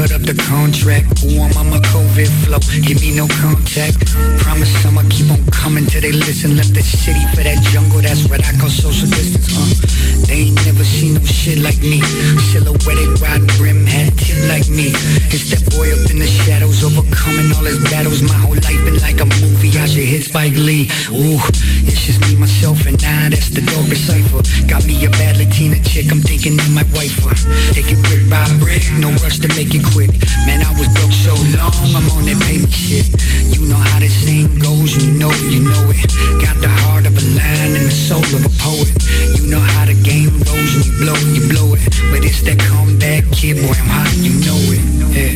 [SPEAKER 29] the up the contract. I'm on my COVID flow, give me no contact. Promise I'ma keep on coming till they listen. Left the city for that jungle, that's what I call social distance. Uh, they ain't never seen no shit like me. Silhouetted, riding brim, hat tip like me. It's that boy up in the shadows, overcoming all his battles. My whole life been like a movie, I should hit Spike Lee. Ooh, it's just me, myself, and I, that's the dope cipher. Got me a bad Latina chick, I'm thinking I might wife her. Take it brick by brick, no rush to make it quick. Man, I was broke so long, I'm on that payment shit. You know how this thing goes, you know you know it. Got the heart of a lion and the soul of a poet. You know how the game goes, and you blow it, you blow it. But it's that comeback kid, boy, I'm hot, you know it. Yeah,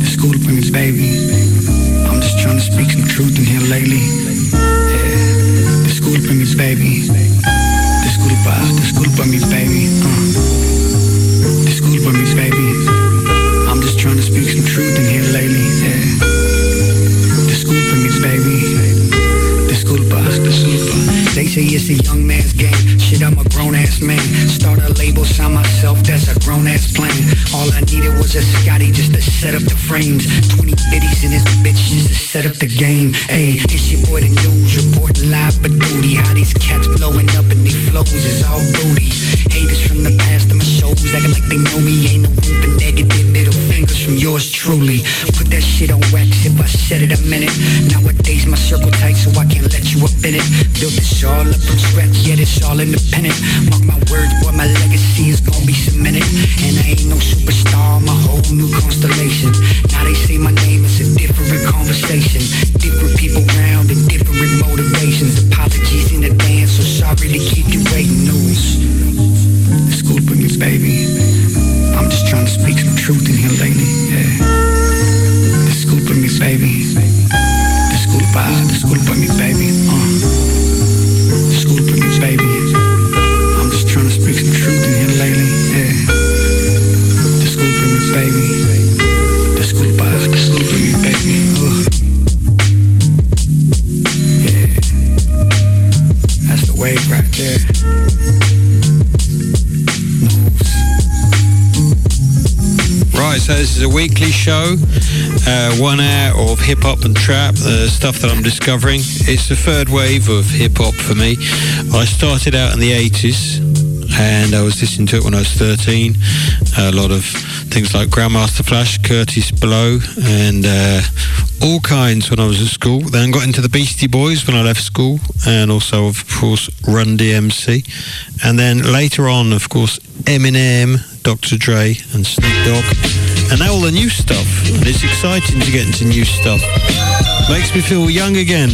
[SPEAKER 29] the school for me, baby. I'm just trying to speak some truth in here lately. Yeah, the school for me, baby. The school for, the school me, baby. Uh. Say it's a young man's game. Grown ass man. Start a label, sign myself, that's a grown ass plan. All I needed was a Scotty just to set up the frames. 20 biddies in this bitch just to set up the game. Hey, it's your boy the news reporting live for duty. How these cats blowing up and they flows is all booty. Haters from the past of my shows acting like they know me. Ain't no room for negative middle fingers from yours truly. Put that shit on wax if I said it a minute. Nowadays my circle tight so I can't let you up in it. Built this all up from scratch, yet it's all independent. Mark my words, boy, my legacy is gonna be cemented. And I ain't no superstar, a whole new constellation. Now they say my name is a different conversation. Different people round and different motivations. Apologies in advance, so sorry to keep you waiting. News. School for me, baby. I'm just trying to speak some truth in here lately.
[SPEAKER 1] Show, uh, one hour of hip hop and trap, uh, stuff that I'm discovering. It's the third wave of hip hop for me. I started out in the 80s and I was listening to it when I was 13. A lot of things like Grandmaster Flash, Kurtis Blow, and uh, all kinds when I was at school. Then got into the Beastie Boys when I left school, and also, of course, Run DMC. And then later on, of course, Eminem, Dr. Dre, and Snoop Dogg. And now all the new stuff. And it's exciting to get into new stuff. Makes me feel young again.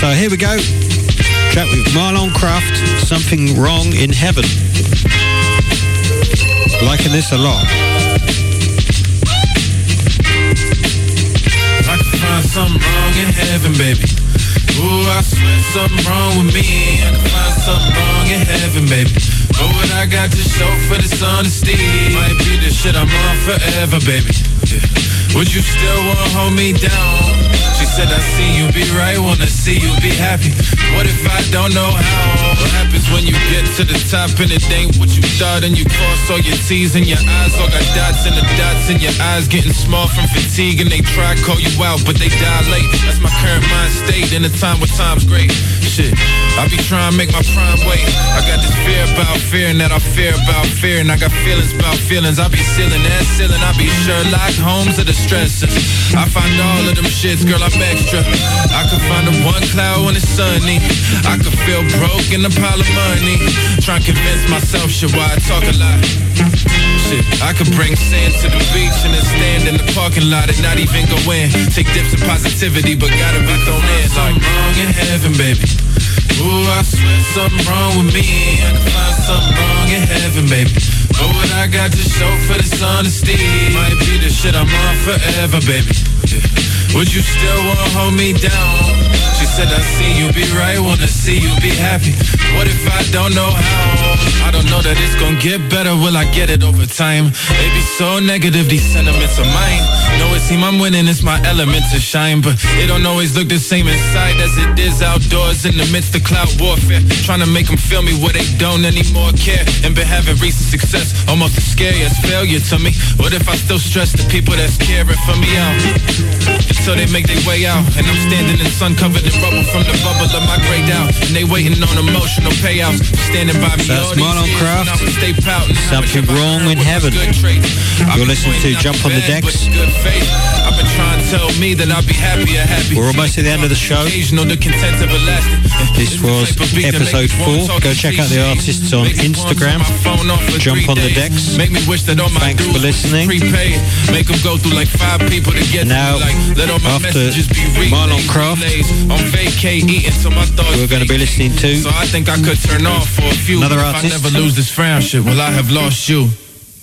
[SPEAKER 1] So here we go. Chat with Marlon Craft, Something Wrong in Heaven. Liking this a lot.
[SPEAKER 9] Find something wrong in heaven, baby. Ooh, I swear something wrong with me. I can find something wrong in heaven, baby. What I got to show for this honesty might be the shit I'm on forever, baby. Would you still wanna hold me down? She said I see you be right, wanna see you be happy. What if I don't know how? What happens when you get to the top and it ain't what you thought and you cross all your T's and your eyes all got dots and the dots in your eyes getting small from fatigue and they try call you out but they dilate. That's my current mind state in a time where time's great. Shit, I be trying to make my prime wait. I got this fear about fear and that I fear about fear and I got feelings about feelings. I be sealing that ceiling. I be Sherlock Holmes of the stresses. I find all of them shits, girl, I'm extra. I could find the one cloud when it's sunny. I could feel broke in a pile of money. Trying to convince myself, shit, why I talk a lot. Shit, I could bring sand to the beach and then stand in the parking lot and not even go in. Take dips in positivity, but gotta be thrown in. Something wrong in heaven, baby. Ooh, I swear something wrong with me. I can find something wrong in heaven, baby. But what I got to show for this honesty might be the shit I'm on forever, baby. Yeah. Would you still wanna hold me down? Said I see you be right, wanna see you be happy. What if I don't know how? I don't know that it's gonna get better, will I get it over time? They be so negative, these sentiments of mine. Know it seem I'm winning, it's my element to shine, but it don't always look the same inside as it is outdoors in the midst of cloud warfare. Trying to make them feel me where they don't anymore care. And been having recent success, almost as scary as failure to me. What if I still stress the people that's caring for me out? Until they make their way out, and I'm standing in sun covered in rubble from the bubble of my gray out. And they waiting on emotional payouts, standing by me.
[SPEAKER 1] That's
[SPEAKER 9] all these
[SPEAKER 1] Marlon
[SPEAKER 9] years
[SPEAKER 1] Craft.
[SPEAKER 9] when I would stay pouting.
[SPEAKER 1] Something wrong in heaven. You're listening to Jump on the Decks.
[SPEAKER 9] Good faith. I've been trying to tell me that I'll be happier, happy.
[SPEAKER 1] We're almost at the end of the show.
[SPEAKER 9] Occasional, the content everlasting.
[SPEAKER 1] This was episode four. Go check out the artists on Instagram. Jump on the decks.
[SPEAKER 9] Make me wish that all my
[SPEAKER 1] Thanks for listening.
[SPEAKER 9] prepaid. Make them go through like five people to get
[SPEAKER 1] Now,
[SPEAKER 9] to. Like, let all my
[SPEAKER 1] after
[SPEAKER 9] messages be relayed.
[SPEAKER 1] Marlon Craft,
[SPEAKER 9] On vacay, eating my
[SPEAKER 1] we're going to be listening to
[SPEAKER 9] So I think I could turn off for a few.
[SPEAKER 1] Another artist.
[SPEAKER 9] I never lose this friendship, well, I have lost you.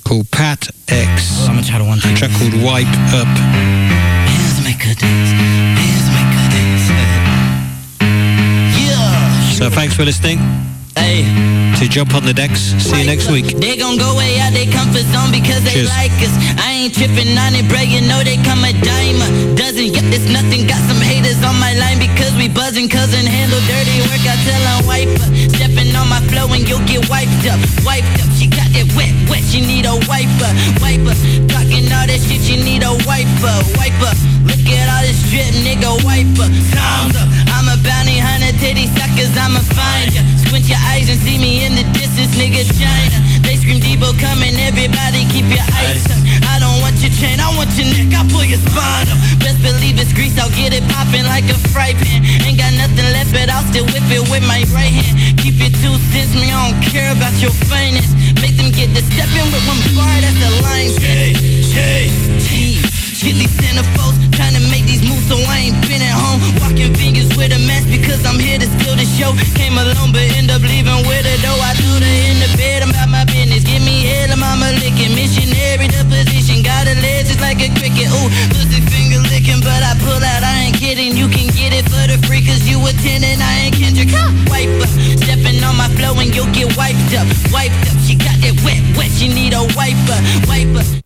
[SPEAKER 1] called Pat X.
[SPEAKER 30] I'm gonna try one
[SPEAKER 1] track called Wipe Up. So thanks for listening.
[SPEAKER 30] Hey.
[SPEAKER 1] To Jump on the Decks. See you next week.
[SPEAKER 31] They gon' go way out they comfort zone because they
[SPEAKER 1] Cheers.
[SPEAKER 31] like us. I ain't tripping on it, bro. You know they come a dime dozen. Yep, it's nothing. Got some haters on my line because we buzzing. Cousin handle dirty work. I tell 'em wipe. Stepping on my flow and you'll get wiped up. Wiped up. She got that wet, wet. She need a wiper. Wiper. Talking all that shit. You need a wiper. Wiper. At all this drip, nigga. Wiper. Time's up. I'm a bounty hunter to these suckers. I'ma find ya. Squint your eyes and see me in the distance, nigga. China. They scream Debo coming. Everybody keep your eyes up. I don't want your chain. I want your neck. I'll pull your spine up. Best believe it's grease. I'll get it popping like a fry pan. Ain't got nothing left, but I'll still whip it with my right hand. Keep it two cents. Me, I don't care about your finance. Make them get the stepping with one bar. That's the line. Hey, hey, Chili centerfolds trying to make these moves so I ain't been at home. Walking fingers with a mask because I'm here to steal the show. Came alone but end up leaving with a dough. I do the in the bed, I'm about my business. Give me head, I'm mama licking. Missionary the position, got a leg just like a cricket. Ooh, pussy finger licking, but I pull out, I ain't kidding. You can get it for the free cause you attending. I ain't Kendrick. Huh? Wipe up, stepping on my flow and you'll get wiped up. Wiped up, she got that wet, wet, she need a wiper. Wiper.